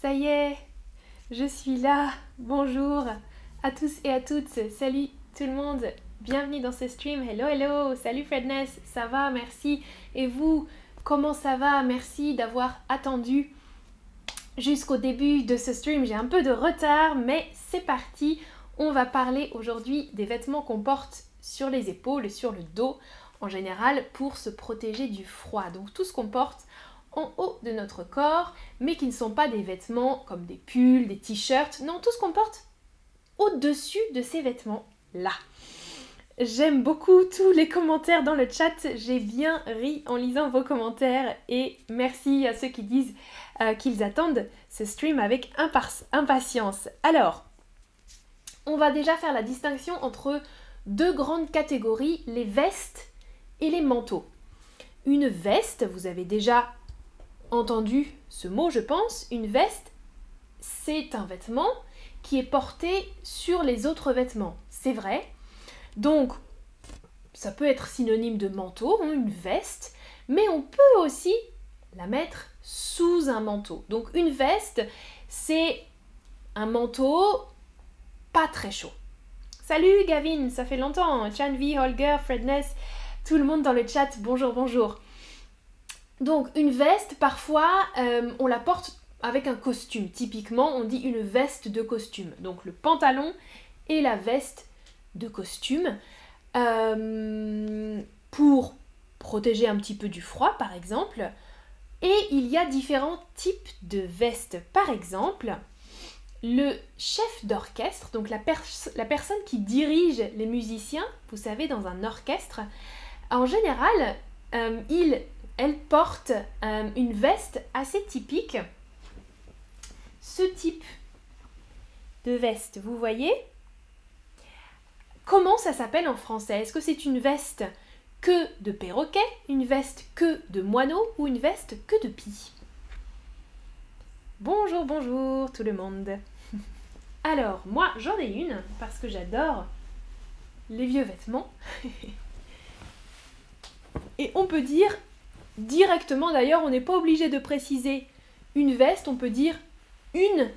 Ça y est, je suis là. Bonjour à tous et à toutes. Salut tout le monde. Bienvenue dans ce stream. Hello, hello. Salut Fredness. Ça va, merci. Et vous, comment ça va? Merci d'avoir attendu jusqu'au début de ce stream. J'ai un peu de retard, mais c'est parti. On va parler aujourd'hui des vêtements qu'on porte sur les épaules et sur le dos en général pour se protéger du froid. Donc tout ce qu'on porte en haut de notre corps, mais qui ne sont pas des vêtements comme des pulls, des t-shirts, non, tout ce qu'on porte au-dessus de ces vêtements-là. J'aime beaucoup tous les commentaires dans le chat, j'ai bien ri en lisant vos commentaires et merci à ceux qui disent euh, qu'ils attendent ce stream avec impatience. Alors, on va déjà faire la distinction entre deux grandes catégories, les vestes et les manteaux. Une veste, vous avez déjà entendu ce mot, je pense. Une veste, c'est un vêtement qui est porté sur les autres vêtements. C'est vrai. Donc, ça peut être synonyme de manteau, hein, une veste, mais on peut aussi la mettre sous un manteau. Donc, une veste, c'est un manteau pas très chaud. Salut Gavin, ça fait longtemps. Chanvi, Holger, Fredness, tout le monde dans le chat, bonjour, bonjour. Donc une veste, parfois, euh, on la porte avec un costume. Typiquement, on dit une veste de costume. Donc le pantalon et la veste de costume. Euh, pour protéger un petit peu du froid, par exemple. Et il y a différents types de vestes. Par exemple, le chef d'orchestre, donc la, personne qui dirige les musiciens, vous savez, dans un orchestre, en général, euh, il elle porte euh, une veste assez typique. Ce type de veste, vous voyez? Comment ça s'appelle en français? Est-ce que c'est une veste que de perroquet, une veste que de moineau ou une veste que de pie? Bonjour, bonjour tout le monde. Alors, moi j'en ai une parce que j'adore les vieux vêtements. Et on peut dire directement d'ailleurs, on n'est pas obligé de préciser une veste, on peut dire une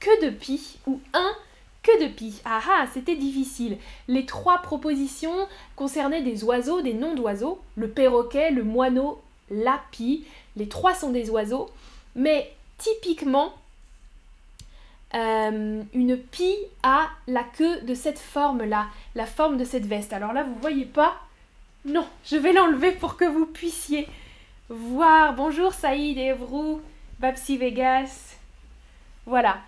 que de pie ou un que de pie. Ah ah, c'était difficile. Les trois propositions concernaient des oiseaux, des noms d'oiseaux, le perroquet, le moineau, la pie. Les trois sont des oiseaux, mais typiquement, euh, une pie a la queue de cette forme-là, la forme de cette veste. Alors là, vous voyez pas, non, je vais l'enlever pour que vous puissiez voir. Bonjour Saïd Evrou, Babsi Vegas. Voilà.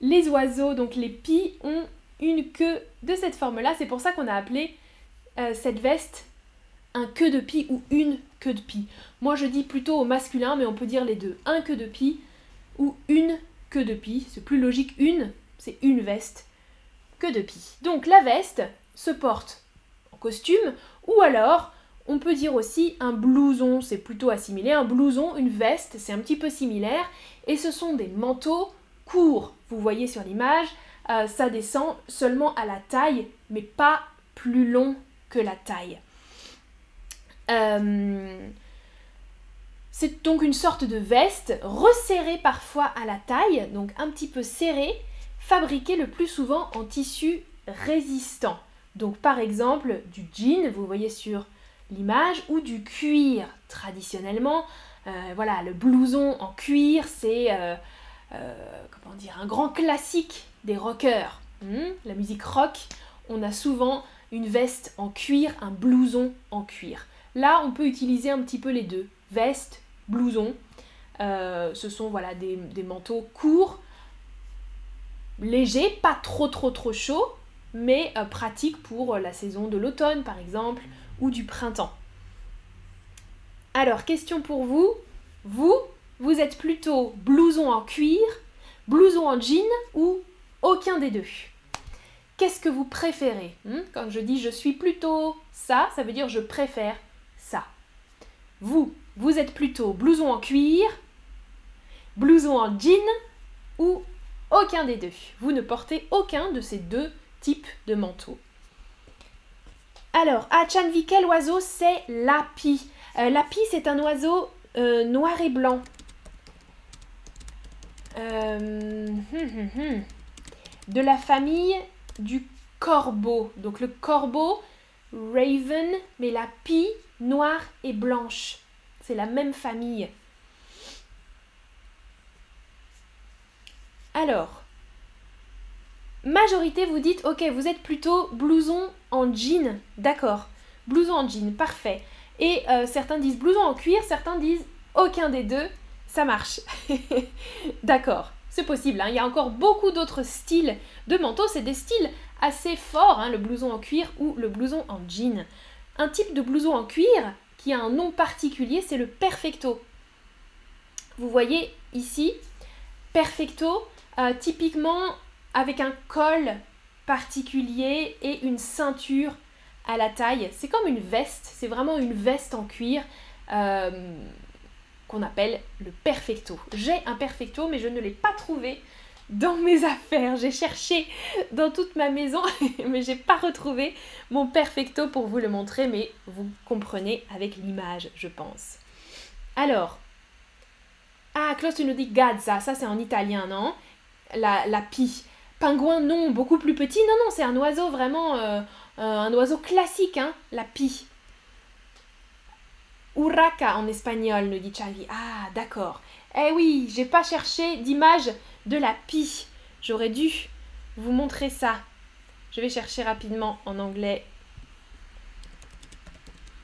Les oiseaux, donc les pies, ont une queue de cette forme-là. C'est pour ça qu'on a appelé euh, cette veste un queue de pie ou une queue de pie. Moi je dis plutôt au masculin, mais on peut dire les deux. Un queue de pie ou une queue de pie. C'est plus logique. Une, c'est une veste. Queue de pie. Donc la veste se porte ou alors, on peut dire aussi un blouson, c'est plutôt assimilé. Un blouson, une veste, c'est un petit peu similaire. Et ce sont des manteaux courts. Vous voyez sur l'image, euh, ça descend seulement à la taille, mais pas plus long que la taille. Euh, c'est donc une sorte de veste resserrée parfois à la taille, donc un petit peu serrée, fabriquée le plus souvent en tissu résistant. Donc par exemple du jean, vous voyez sur l'image, ou du cuir traditionnellement. Euh, voilà, le blouson en cuir, c'est euh, euh, comment dire un grand classique des rockers. Hmm, la musique rock, on a souvent une veste en cuir, un blouson en cuir. Là, on peut utiliser un petit peu les deux, veste, blouson. ce sont voilà des, des manteaux courts, légers, pas trop trop trop chauds, mais euh, pratique pour euh, la saison de l'automne par exemple ou du printemps. Alors, question pour vous. Vous, vous êtes plutôt blouson en cuir, blouson en jean ou aucun des deux? Qu'est-ce que vous préférez? Hmm? Quand je dis je suis plutôt ça, ça veut dire je préfère ça. Vous, vous êtes plutôt blouson en cuir, blouson en jean ou aucun des deux? Vous ne portez aucun de ces deux type de manteau. Alors, à Chanvi, quel oiseau c'est l'api euh, L'api, c'est un oiseau euh, noir et blanc. Euh, hum, hum, hum. De la famille du corbeau. Donc le corbeau, raven, mais la pie, noire et blanche. C'est la même famille. Alors, majorité, vous dites, ok, vous êtes plutôt blouson en jean. D'accord. Blouson en jean, parfait. Et euh, certains disent blouson en cuir, certains disent aucun des deux, ça marche. D'accord, c'est possible. Hein. Il y a encore beaucoup d'autres styles de manteaux. C'est des styles assez forts, hein, le blouson en cuir ou le blouson en jean. Un type de blouson en cuir qui a un nom particulier, c'est le perfecto. Vous voyez ici, perfecto, euh, typiquement avec un col particulier et une ceinture à la taille. C'est comme une veste, c'est vraiment une veste en cuir euh, qu'on appelle le perfecto. J'ai un perfecto, mais je ne l'ai pas trouvé dans mes affaires. J'ai cherché dans toute ma maison, mais j'ai pas retrouvé mon perfecto pour vous le montrer, mais vous comprenez avec l'image, je pense. Alors, ah, Klaus, tu nous dis gazza, ça c'est en italien, non? La, la pie. Pingouin, non, beaucoup plus petit. Non, non, c'est un oiseau vraiment, euh, euh, un oiseau classique, hein, la pie. Urraca en espagnol, nous dit Chavi. Ah, d'accord. Eh oui, j'ai pas cherché d'image de la pie. J'aurais dû vous montrer ça. Je vais chercher rapidement en anglais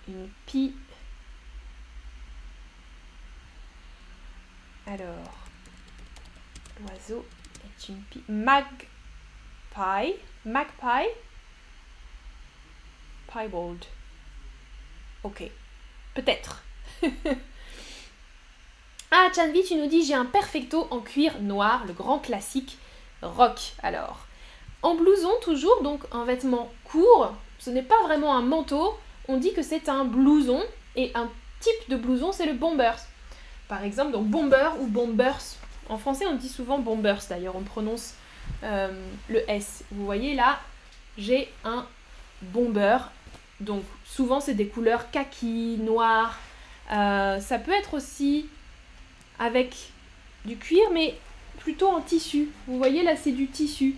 une pie. Alors, l'oiseau Magpie. Magpie. Piebald. Ok. Peut-être. Ah, Chanvi, tu nous dis j'ai un perfecto en cuir noir, le grand classique rock. Alors, en blouson toujours, donc un vêtement court, ce n'est pas vraiment un manteau, on dit que c'est un blouson, et un type de blouson, c'est le bombers. Par exemple, donc bomber ou bombers. En français, on dit souvent bombers d'ailleurs, on prononce euh, le S. Vous voyez là, j'ai un bomber. Donc souvent, c'est des couleurs kaki, noir. Euh, ça peut être aussi avec du cuir, mais plutôt en tissu. Vous voyez là, c'est du tissu.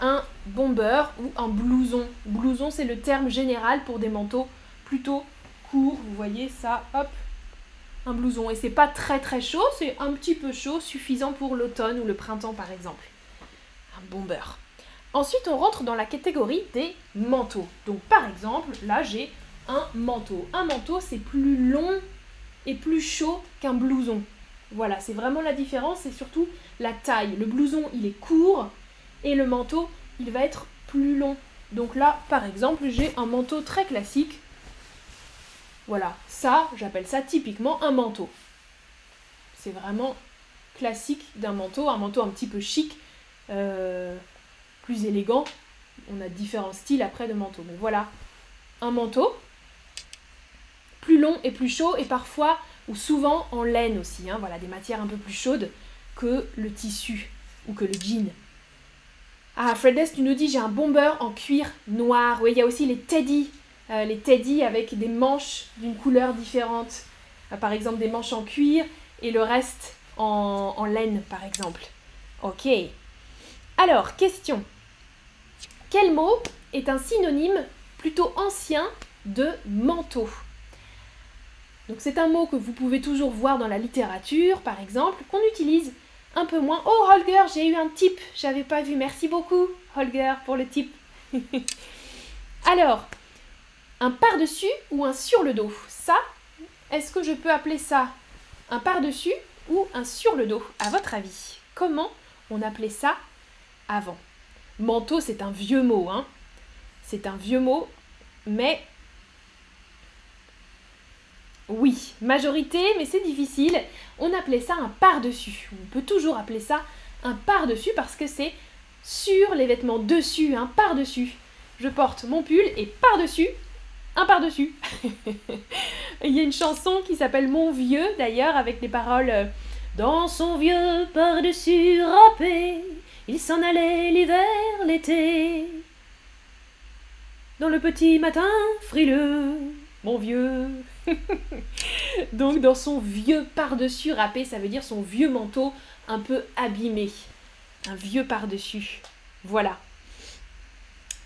Un bomber ou un blouson. Blouson, c'est le terme général pour des manteaux plutôt courts. Vous voyez ça, hop, un blouson. Et c'est pas très très chaud, c'est un petit peu chaud, suffisant pour l'automne ou le printemps par exemple. Un bomber. Ensuite, on rentre dans la catégorie des manteaux. Donc par exemple, là j'ai un manteau. Un manteau, c'est plus long et plus chaud qu'un blouson. Voilà, c'est vraiment la différence, c'est surtout la taille. Le blouson, il est court et le manteau, il va être plus long. Donc là, par exemple, j'ai un manteau très classique. Voilà, ça, j'appelle ça typiquement un manteau. C'est vraiment classique d'un manteau, un manteau un petit peu chic, euh, plus élégant. On a différents styles après de manteaux. Mais voilà, un manteau plus long et plus chaud et parfois ou souvent en laine aussi, hein, voilà, des matières un peu plus chaudes que le tissu ou que le jean. Ah, Fredes, tu nous dis j'ai un bomber en cuir noir. Oui, il y a aussi les teddy, euh, les teddy avec des manches d'une couleur différente. Euh, par exemple, des manches en cuir et le reste en, laine, par exemple. Ok. Alors, question. Quel mot est un synonyme plutôt ancien de manteau? Donc c'est un mot que vous pouvez toujours voir dans la littérature, par exemple, qu'on utilise un peu moins. Oh Holger, j'ai eu un type, j'avais pas vu. Merci beaucoup Holger pour le type. Alors, un par-dessus ou un sur le dos Ça, est-ce que je peux appeler ça un par-dessus ou un sur le dos À votre avis, comment on appelait ça avant? Manteau, c'est un vieux mot, hein C'est un vieux mot, mais oui, majorité, mais c'est difficile. On appelait ça un par-dessus. On peut toujours appeler ça un par-dessus parce que c'est sur les vêtements dessus, un par-dessus. Je porte mon pull et par-dessus, un par-dessus. Il y a une chanson qui s'appelle Mon vieux d'ailleurs avec les paroles euh, Dans son vieux par-dessus râpé, il s'en allait l'hiver, l'été. Dans le petit matin frileux, mon vieux Donc dans son vieux par-dessus râpé, ça veut dire son vieux manteau un peu abîmé. Un vieux par-dessus. Voilà.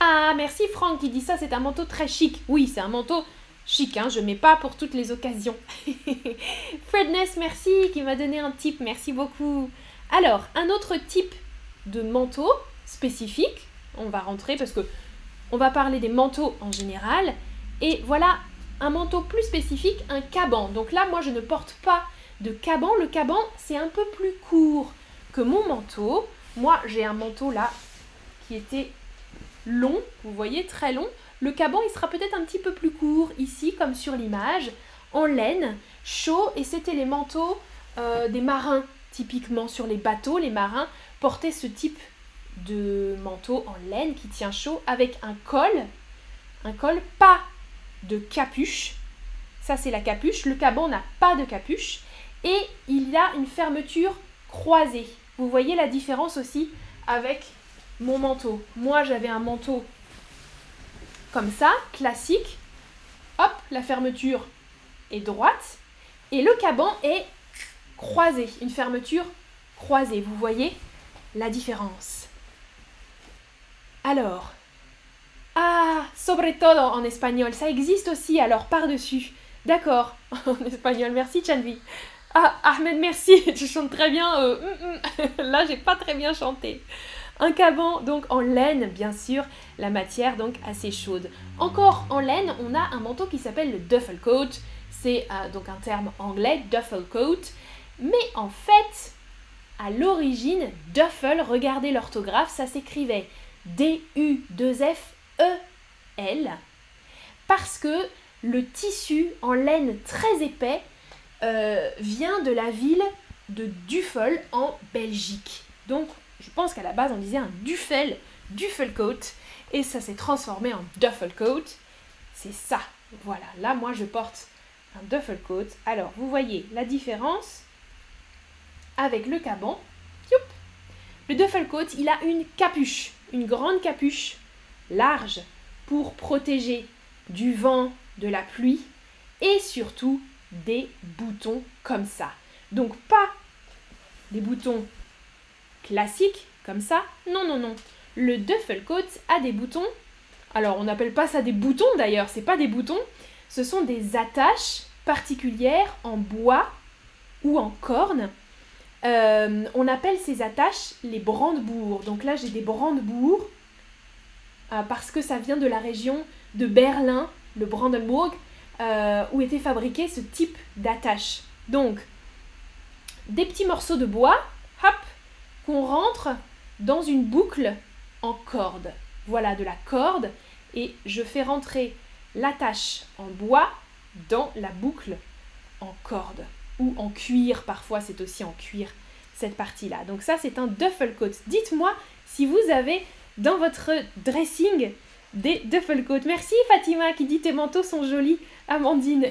Ah, merci Franck qui dit ça, c'est un manteau très chic. Oui, c'est un manteau chic, hein, je mets pas pour toutes les occasions. Fredness, merci, qui m'a donné un type, merci beaucoup. Alors, un autre type de manteau spécifique, on va rentrer parce que on va parler des manteaux en général, et voilà un manteau plus spécifique, un caban. Donc là, moi, je ne porte pas de caban. Le caban, c'est un peu plus court que mon manteau. Moi, j'ai un manteau là qui était long, vous voyez, très long. Le caban, il sera peut-être un petit peu plus court, ici, comme sur l'image, en laine, chaud, et c'était les manteaux euh, des marins, typiquement sur les bateaux. Les marins portaient ce type de manteau en laine qui tient chaud avec un col, un col pas de capuche. Ça, c'est la capuche. Le caban n'a pas de capuche. Et il y a une fermeture croisée. Vous voyez la différence aussi avec mon manteau. Moi, j'avais un manteau comme ça, classique. Hop, la fermeture est droite. Et le caban est croisé, une fermeture croisée. Vous voyez la différence. Alors, ah, sobre todo en espagnol, ça existe aussi, alors par-dessus. D'accord, en espagnol, merci Chanvi. Ah, Ahmed, merci, tu chantes très bien. Euh, mm, mm. Là, j'ai pas très bien chanté. Un caban donc en laine, bien sûr, la matière donc assez chaude. Encore en laine, on a un manteau qui s'appelle le duffel coat. C'est euh, donc un terme anglais, duffel coat. Mais en fait, à l'origine, duffel, regardez l'orthographe, ça s'écrivait D-U-2-F-E-L. Parce que le tissu en laine très épais euh, vient de la ville de Duffel en Belgique. Donc je pense qu'à la base on disait un duffel, coat, et ça s'est transformé en duffel coat. C'est ça. Voilà, là moi je porte un duffel coat. Alors vous voyez la différence avec le caban. Le duffel coat, il a une capuche, une grande capuche large pour protéger du vent, de la pluie et surtout des boutons comme ça. Donc pas des boutons classique, comme ça. Non, non, non. Le Duffelcoat a des boutons. Alors, on n'appelle pas ça des boutons d'ailleurs, c'est pas des boutons. Ce sont des attaches particulières en bois ou en corne. Euh, on appelle ces attaches les brandebourgs. Donc là, j'ai des brandebourgs euh, parce que ça vient de la région de Berlin, le Brandenburg, euh, où était fabriqué ce type d'attache. Donc, des petits morceaux de bois, rentre dans une boucle en corde. Voilà de la corde et je fais rentrer l'attache en bois dans la boucle en corde ou en cuir. Parfois, c'est aussi en cuir cette partie-là. Donc ça, c'est un duffel coat. Dites-moi si vous avez dans votre dressing des duffel coats. Merci Fatima qui dit tes manteaux sont jolis. Amandine,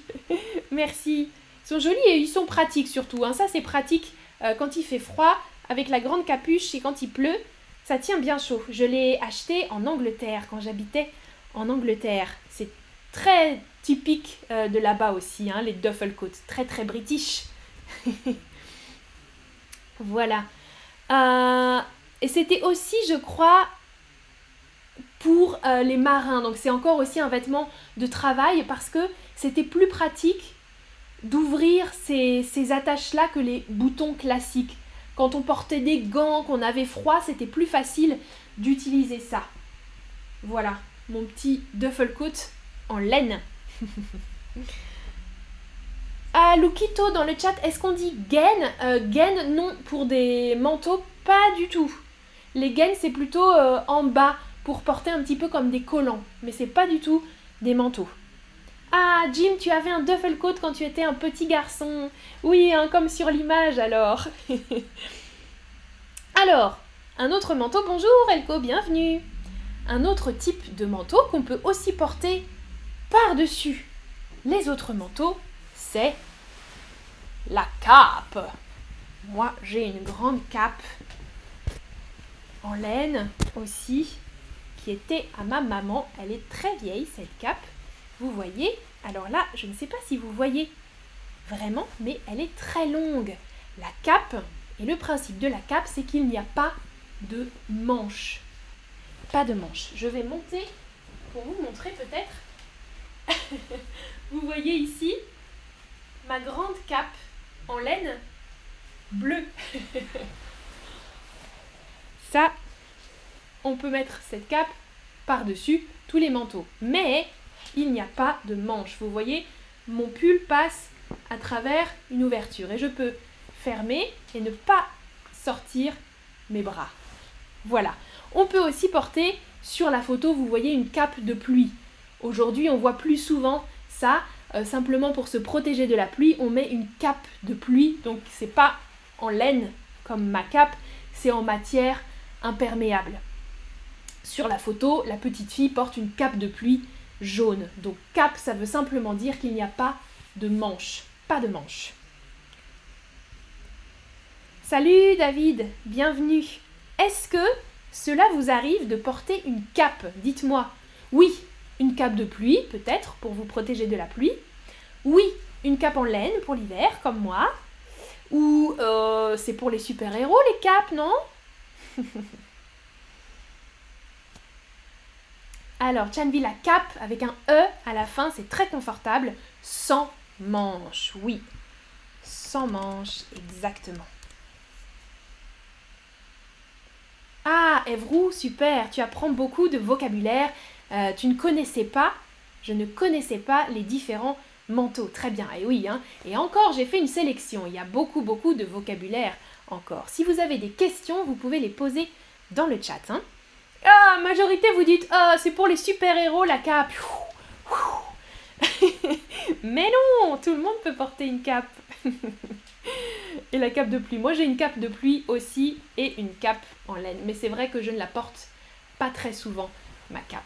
merci. Sont jolis et ils sont pratiques surtout. Hein. Ça, c'est pratique euh, quand il fait froid avec la grande capuche et quand il pleut, ça tient bien chaud. Je l'ai acheté en Angleterre quand j'habitais en Angleterre. C'est très typique euh, de là-bas aussi, hein, les duffel coats, très très british. voilà. Euh, et c'était aussi, je crois, pour euh, les marins. Donc c'est encore aussi un vêtement de travail parce que c'était plus pratique d'ouvrir ces, ces attaches-là que les boutons classiques. Quand on portait des gants, qu'on avait froid, c'était plus facile d'utiliser ça. Voilà, mon petit duffel coat en laine. ah, Lukito dans le chat, est-ce qu'on dit gaine? Euh, Gaine, non, pour des manteaux, pas du tout. Les gaines, c'est plutôt euh, en bas pour porter un petit peu comme des collants, mais c'est pas du tout des manteaux. Ah, Jim, tu avais un duffel coat quand tu étais un petit garçon. Oui, hein, comme sur l'image alors. alors, un autre manteau. Bonjour Elko, bienvenue. Un autre type de manteau qu'on peut aussi porter par-dessus les autres manteaux, c'est la cape. Moi, j'ai une grande cape en laine aussi qui était à ma maman. Elle est très vieille cette cape vous voyez, Alors là, je ne sais pas si vous voyez vraiment, mais elle est très longue. La cape, et le principe de la cape, c'est qu'il n'y a pas de manche. Pas de manche. Je vais monter pour vous montrer peut-être. vous voyez ici ma grande cape en laine bleue. Ça, on peut mettre cette cape par-dessus tous les manteaux. Mais il n'y a pas de manche. Vous voyez, mon pull passe à travers une ouverture et je peux fermer et ne pas sortir mes bras. Voilà. On peut aussi porter sur la photo, vous voyez une cape de pluie. Aujourd'hui, on voit plus souvent ça. Euh, simplement pour se protéger de la pluie, on met une cape de pluie. Donc c'est pas en laine comme ma cape, c'est en matière imperméable. Sur la photo, la petite fille porte une cape de pluie jaune. Donc cape, ça veut simplement dire qu'il n'y a pas de manche. Pas de manche. Salut David, bienvenue. Est-ce que cela vous arrive de porter une cape? Dites-moi. Oui, une cape de pluie, peut-être, pour vous protéger de la pluie. Oui, une cape en laine pour l'hiver, comme moi. Ou euh, c'est pour les super-héros, les capes, non? Alors, Chanvi, la cape avec un E à la fin, c'est très confortable. Sans manches, oui. Sans manches, exactement. Ah, Evrou, super, tu apprends beaucoup de vocabulaire. Euh, tu ne connaissais pas, je ne connaissais pas les différents manteaux. Très bien, et oui, hein. et encore, j'ai fait une sélection. Il y a beaucoup, beaucoup de vocabulaire encore. Si vous avez des questions, vous pouvez les poser dans le chat. Hein. Ah, majorité, vous dites, ah, c'est pour les super-héros la cape. Mais non, tout le monde peut porter une cape. et la cape de pluie. Moi, j'ai une cape de pluie aussi et une cape en laine. Mais c'est vrai que je ne la porte pas très souvent, ma cape.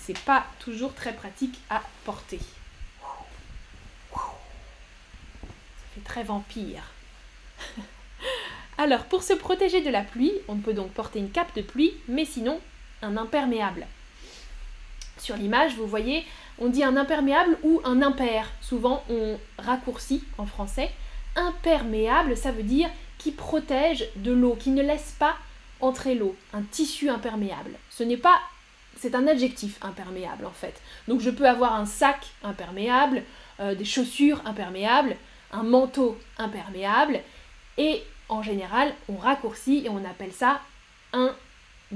C'est pas toujours très pratique à porter. Ça fait très vampire. Alors, pour se protéger de la pluie, on peut donc porter une cape de pluie, mais sinon un imperméable. Sur l'image, vous voyez, on dit un imperméable ou un impair. Souvent, on raccourcit en français. Imperméable, ça veut dire qui protège de l'eau, qui ne laisse pas entrer l'eau. Un tissu imperméable. Ce n'est pas. C'est un adjectif imperméable en fait. Donc je peux avoir un sac imperméable, euh, des chaussures imperméables, un manteau imperméable, et en général, on raccourcit et on appelle ça un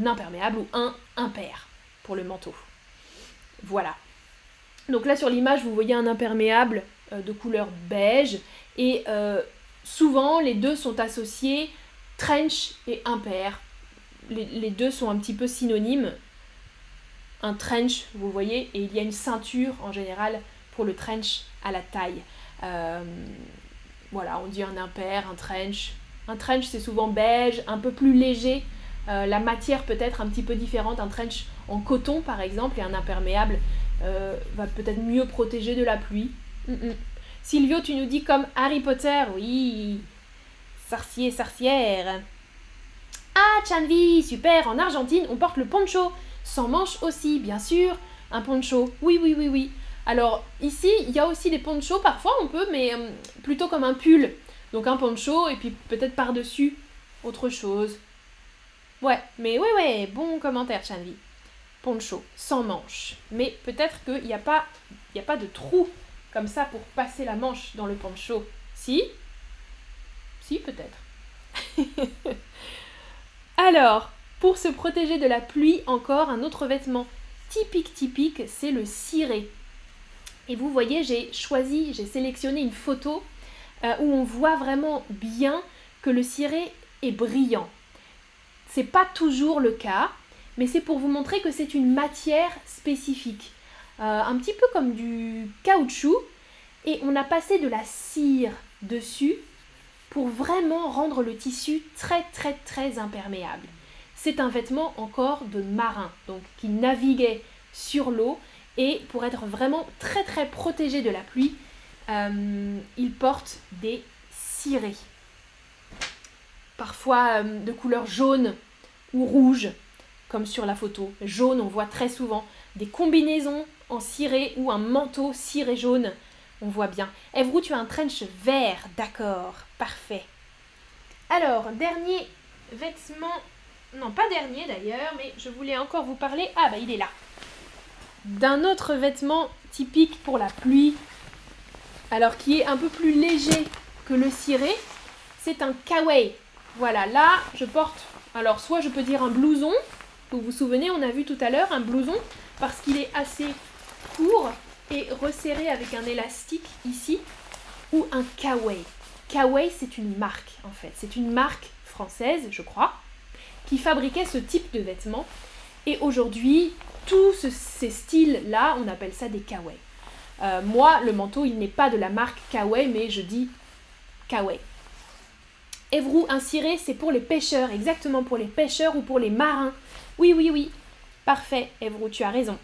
imperméable ou un impair pour le manteau. Voilà. Donc là sur l'image, vous voyez un imperméable euh, de couleur beige et euh, souvent les deux sont associés trench et impair. Les, deux sont un petit peu synonymes. Un trench, vous voyez, et il y a une ceinture en général pour le trench à la taille. Euh, voilà, on dit un impair, un trench, un trench, c'est souvent beige, un peu plus léger. Euh, la matière peut être un petit peu différente. Un trench en coton, par exemple, et un imperméable euh, va peut-être mieux protéger de la pluie. Mm, mm. Silvio, tu nous dis comme Harry Potter, oui. Sorcier, sorcière. Ah, Chanvi, super. En Argentine, on porte le poncho. Sans manches aussi, bien sûr. Un poncho. Oui, oui, oui, oui. Alors, ici, il y a aussi des ponchos. Parfois, on peut, mais euh, plutôt comme un pull. Donc un poncho et puis peut-être par-dessus autre chose. Ouais, mais ouais, ouais, bon commentaire, Chanvi. Poncho, sans manche. Mais peut-être qu'il n'y a, pas, a pas de trou comme ça pour passer la manche dans le poncho. Si? Si, peut-être. Alors, pour se protéger de la pluie, encore un autre vêtement typique, typique, c'est le ciré. Et vous voyez, j'ai choisi, j'ai sélectionné une photo euh, où on voit vraiment bien que le ciré est brillant. C'est pas toujours le cas, mais c'est pour vous montrer que c'est une matière spécifique. Euh, un petit peu comme du caoutchouc, et on a passé de la cire dessus pour vraiment rendre le tissu très très très imperméable. C'est un vêtement encore de marin, donc qui naviguait sur l'eau et pour être vraiment très très protégé de la pluie, euh, il porte des cirés. Parfois euh, de couleur jaune ou rouge, comme sur la photo. Jaune, on voit très souvent des combinaisons en ciré ou un manteau ciré jaune. On voit bien. Evrou, tu as un trench vert. D'accord. Parfait. Alors, dernier vêtement. Non, pas dernier d'ailleurs, mais je voulais encore vous parler. Ah, bah il est là. D'un autre vêtement typique pour la pluie. Alors, qui est un peu plus léger que le ciré. C'est un kawaii. Voilà, là, je porte. Alors, soit je peux dire un blouson. Vous vous souvenez, on a vu tout à l'heure un blouson parce qu'il est assez court et resserré avec un élastique ici. Ou un kawaii. Kawaii, c'est une marque en fait. C'est une marque française, je crois, qui fabriquait ce type de vêtements. Et aujourd'hui, tous ces styles-là, on appelle ça des kawaii. Euh, moi, le manteau, il n'est pas de la marque kawaii, mais je dis kawaii. Evrou, un ciré, c'est pour les pêcheurs, exactement pour les pêcheurs ou pour les marins. Oui, oui, oui. Parfait, Evrou, tu as raison.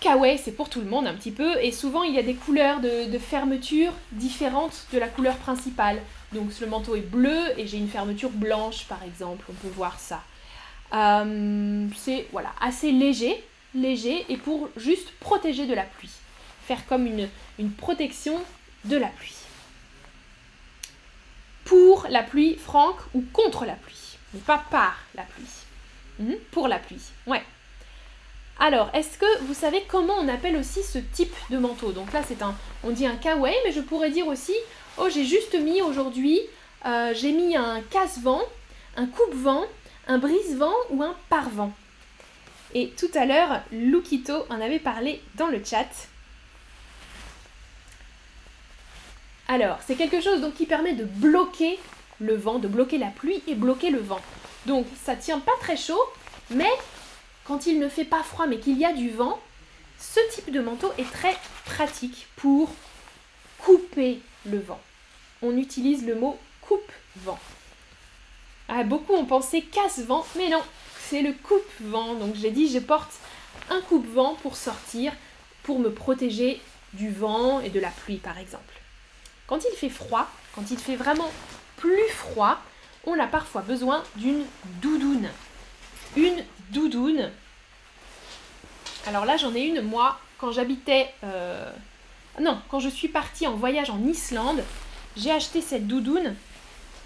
Kawaii, c'est pour tout le monde un petit peu, et souvent il y a des couleurs de, fermeture différentes de la couleur principale. Donc le manteau est bleu et j'ai une fermeture blanche par exemple, on peut voir ça. Euh, c'est voilà, assez léger, léger, et pour juste protéger de la pluie. Faire comme une, une protection de la pluie. Pour la pluie, Franck, ou contre la pluie, mais pas par la pluie. Hmm, pour la pluie, ouais. Alors, est-ce que vous savez comment on appelle aussi ce type de manteau? Donc là, c'est un, on dit un kawaii, mais je pourrais dire aussi, oh, j'ai juste mis aujourd'hui, euh, j'ai mis un casse-vent, un coupe-vent, un brise-vent ou un pare-vent. Et tout à l'heure, Lukito en avait parlé dans le chat. Alors, c'est quelque chose donc qui permet de bloquer le vent, de bloquer la pluie et bloquer le vent. Donc, ça tient pas très chaud, mais quand il ne fait pas froid mais qu'il y a du vent, ce type de manteau est très pratique pour couper le vent. On utilise le mot coupe-vent. Ah, beaucoup ont pensé casse-vent, mais non, c'est le coupe-vent. Donc j'ai dit je porte un coupe-vent pour sortir, pour me protéger du vent et de la pluie par exemple. Quand il fait froid, quand il fait vraiment plus froid, on a parfois besoin d'une doudoune une doudoune. Alors là, j'en ai une, moi, quand j'habitais... Euh, non, quand je suis partie en voyage en Islande, j'ai acheté cette doudoune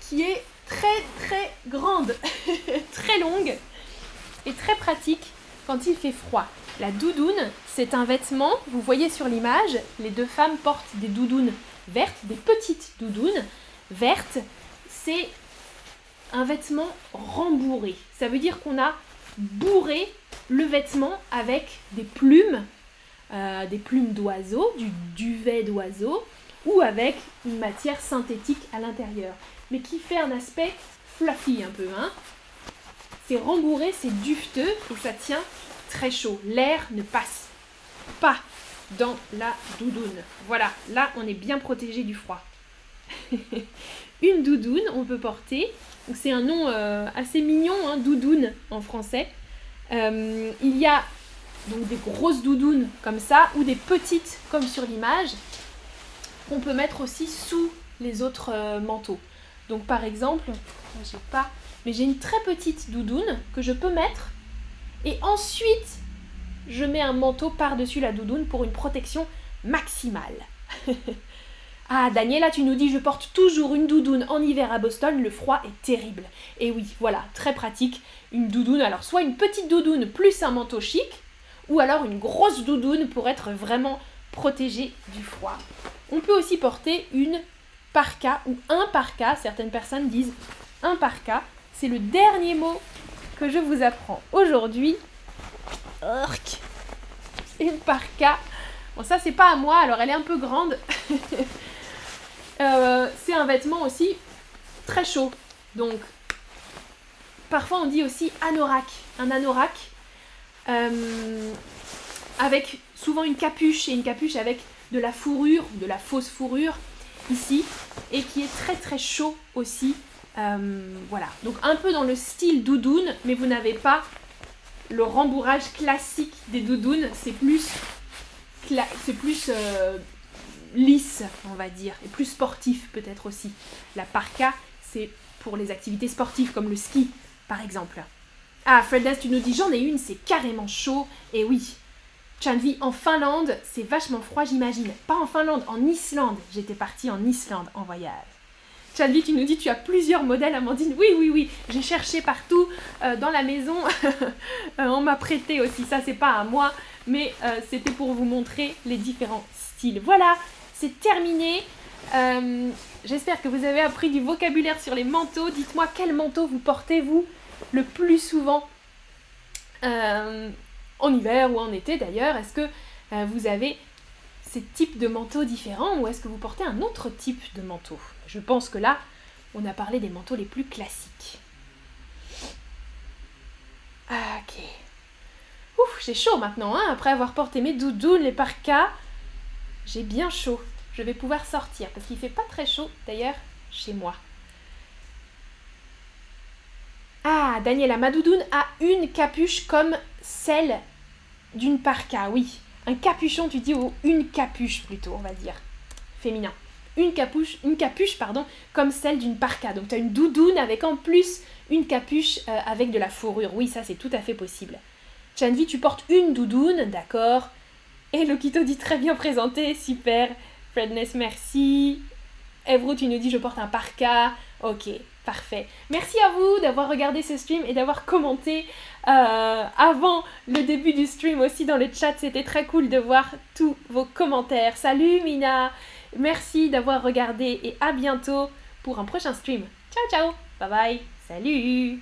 qui est très très grande, très longue et très pratique quand il fait froid. La doudoune, c'est un vêtement, vous voyez sur l'image, les deux femmes portent des doudounes vertes, des petites doudounes vertes. C'est un vêtement rembourré. Ça veut dire qu'on a bourré le vêtement avec des plumes, euh, des plumes d'oiseaux, du duvet d'oiseau, ou avec une matière synthétique à l'intérieur, mais qui fait un aspect fluffy un peu. Hein. C'est rembourré, c'est dufteux et ça tient très chaud. L'air ne passe pas dans la doudoune. Voilà, là on est bien protégé du froid. une doudoune, on peut porter c'est un nom euh, assez mignon, hein, doudoune en français. Euh, il y a donc des grosses doudounes comme ça, ou des petites comme sur l'image, qu'on peut mettre aussi sous les autres euh, manteaux. Donc par exemple, j'ai pas, mais j'ai une très petite doudoune que je peux mettre, et ensuite je mets un manteau par-dessus la doudoune pour une protection maximale. Ah, Daniela, tu nous dis je porte toujours une doudoune en hiver à Boston, le froid est terrible. Et oui, voilà, très pratique, une doudoune. Alors, soit une petite doudoune plus un manteau chic, ou alors une grosse doudoune pour être vraiment protégé du froid. On peut aussi porter une parka ou un parka. Certaines personnes disent un parka. C'est le dernier mot que je vous apprends aujourd'hui. Une parka. Bon, ça, c'est pas à moi, alors elle est un peu grande. Euh, c'est un vêtement aussi très chaud. Donc, parfois on dit aussi anorak. Un anorak euh, avec souvent une capuche et une capuche avec de la fourrure, de la fausse fourrure ici, et qui est très très chaud aussi. Euh, voilà, donc un peu dans le style doudoune, mais vous n'avez pas le rembourrage classique des doudounes, c'est plus, c'est plus lisse, on va dire, et plus sportif peut-être aussi. La parka, c'est pour les activités sportives comme le ski, par exemple. Ah, Fredness, tu nous dis j'en ai une, c'est carrément chaud. Et oui, Chanvi, en Finlande, c'est vachement froid, j'imagine. Pas en Finlande, en Islande. J'étais partie en Islande en voyage. Chanvi, tu nous dis tu as plusieurs modèles, Amandine. Oui, oui, oui. J'ai cherché partout euh, dans la maison. Euh, on m'a prêté aussi. Ça, c'est pas à moi, mais euh, c'était pour vous montrer les différents styles. Voilà, c'est terminé. J'espère que vous avez appris du vocabulaire sur les manteaux. Dites-moi quel manteau vous portez, vous, le plus souvent en hiver ou en été d'ailleurs? Est-ce que vous avez ces types de manteaux différents ou est-ce que vous portez un autre type de manteau? Je pense que là, on a parlé des manteaux les plus classiques. Ok. Ouf, j'ai chaud maintenant, hein, après avoir porté mes doudounes, les parkas. J'ai bien chaud. Je vais pouvoir sortir parce qu'il fait pas très chaud d'ailleurs chez moi. Ah, Daniela, ma doudoune a une capuche comme celle d'une parka, oui. Un capuchon, tu dis, ou une capuche plutôt, on va dire. Féminin. Une capuche, une capuche pardon, comme celle d'une parka. Donc tu as une doudoune avec en plus une capuche euh, avec de la fourrure. Oui, ça c'est tout à fait possible. Chanvi, tu portes une doudoune, d'accord. Et Lokito dit très bien présenté, super. Fredness, merci. Evro, tu nous dis je porte un parka. Ok, parfait. Merci à vous d'avoir regardé ce stream et d'avoir commenté euh, avant le début du stream aussi dans le chat. C'était très cool de voir tous vos commentaires. Salut Mina, merci d'avoir regardé et à bientôt pour un prochain stream. Ciao ciao, bye bye, salut